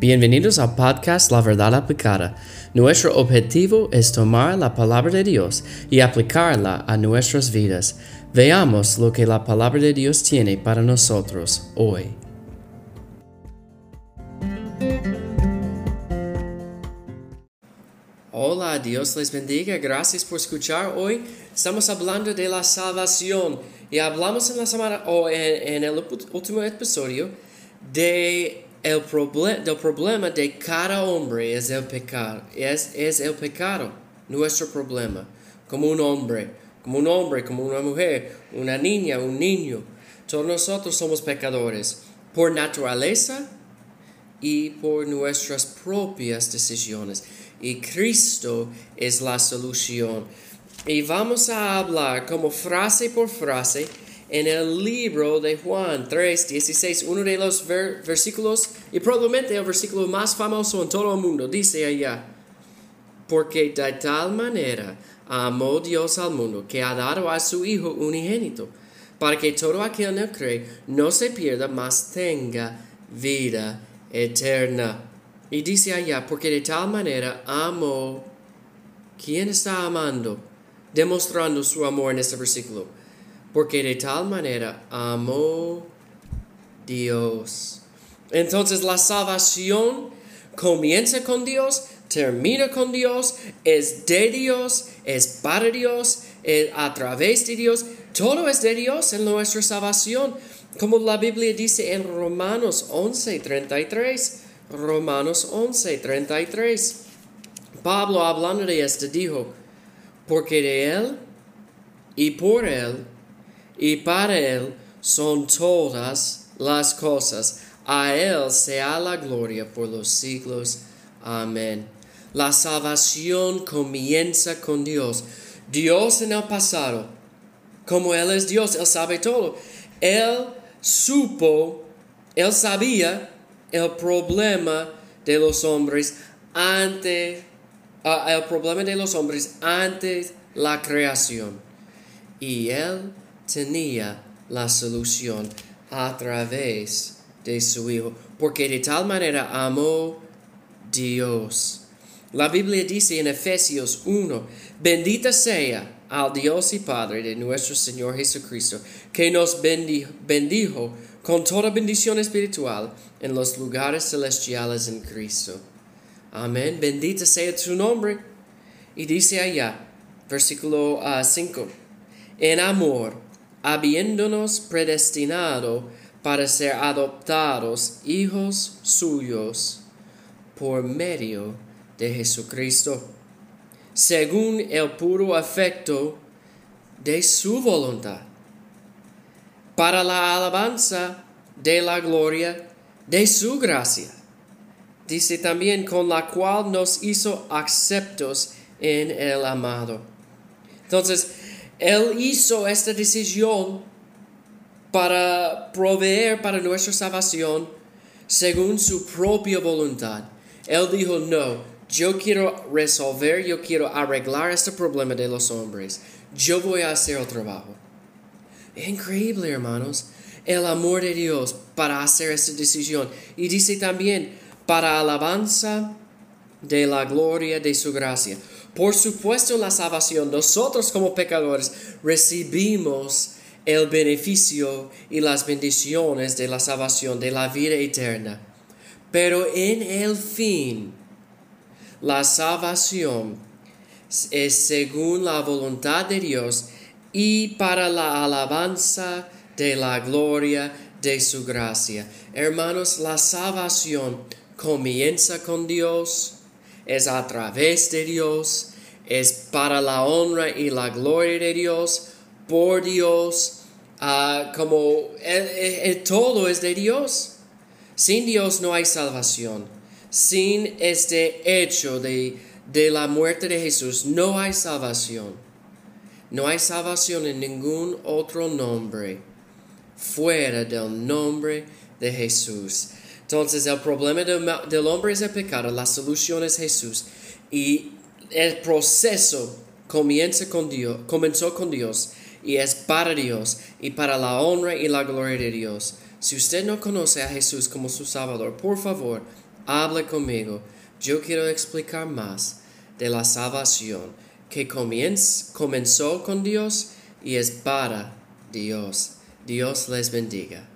Bienvenidos al podcast La Verdad Aplicada. Nuestro objetivo es tomar la palabra de Dios y aplicarla a nuestras vidas. Veamos lo que la palabra de Dios tiene para nosotros hoy. Hola, Dios les bendiga. Gracias por escuchar hoy. Estamos hablando de la salvación y hablamos en la semana o en, el último episodio de el del problema de cada hombre es el pecado, es, es el pecado, nuestro problema, como un hombre, como un hombre, como una mujer, una niña, un niño. Todos nosotros somos pecadores por naturaleza y por nuestras propias decisiones. Y Cristo es la solución. Y vamos a hablar como frase por frase en el libro de Juan 3, 16, uno de los versículos, y probablemente el versículo más famoso en todo el mundo, dice allá, porque de tal manera amó Dios al mundo que ha dado a su Hijo unigénito, para que todo aquel que cree no se pierda, mas tenga vida eterna. Y dice allá, porque de tal manera amó, ¿quién está amando? Demostrando su amor en este versículo porque de tal manera amó Dios. Entonces la salvación comienza con Dios, termina con Dios, es de Dios, es para Dios, es a través de Dios. Todo es de Dios en nuestra salvación. Como la Biblia dice en Romanos 11, 33. Romanos 11, 33. Pablo hablando de esto dijo, porque de Él y por Él y para Él son todas las cosas. A Él sea la gloria por los siglos. Amén. La salvación comienza con Dios. Dios en el pasado, como Él es Dios, Él sabe todo. Él supo, Él sabía el problema de los hombres antes, ah, el problema de los hombres antes la creación. Y Él tenía la solución a través de su Hijo, porque de tal manera amó Dios. La Biblia dice en Efesios 1, bendita sea al Dios y Padre de nuestro Señor Jesucristo, que nos bendijo, con toda bendición espiritual en los lugares celestiales en Cristo. Amén, bendita sea su nombre. Y dice allá, versículo 5, ah, en amor habiéndonos predestinado para ser adoptados hijos suyos por medio de Jesucristo, según el puro afecto de su voluntad, para la alabanza de la gloria de su gracia. Dice también con la cual nos hizo aceptos en el amado. Entonces, él hizo esta decisión para proveer para nuestra salvación según su propia voluntad. Él dijo, no, yo quiero resolver, yo quiero arreglar este problema de los hombres. Yo voy a hacer el trabajo. Increíble, hermanos, el amor de Dios para hacer esta decisión. Y dice también, para alabanza de la gloria de su gracia. Por supuesto, la salvación, nosotros como pecadores recibimos el beneficio y las bendiciones de la salvación, de la vida eterna. Pero en el fin, la salvación es según la voluntad de Dios y para la alabanza de la gloria de su gracia. Hermanos, la salvación comienza con Dios es a través de Dios, es para la honra y la gloria de Dios, por Dios, ah, como todo es de Dios. Sin Dios no hay salvación. Sin este hecho de, de la muerte de Jesús no hay salvación. No hay salvación en ningún otro nombre fuera del nombre de Jesús. Entonces el problema del, hombre es el pecado, la solución es Jesús. Y el proceso comienza con Dios, comenzó con Dios y es para Dios y para la honra y la gloria de Dios. Si usted no conoce a Jesús como su Salvador, por favor, habla conmigo. Yo quiero explicar más de la salvación que comenzó con Dios y es para Dios. Dios les bendiga.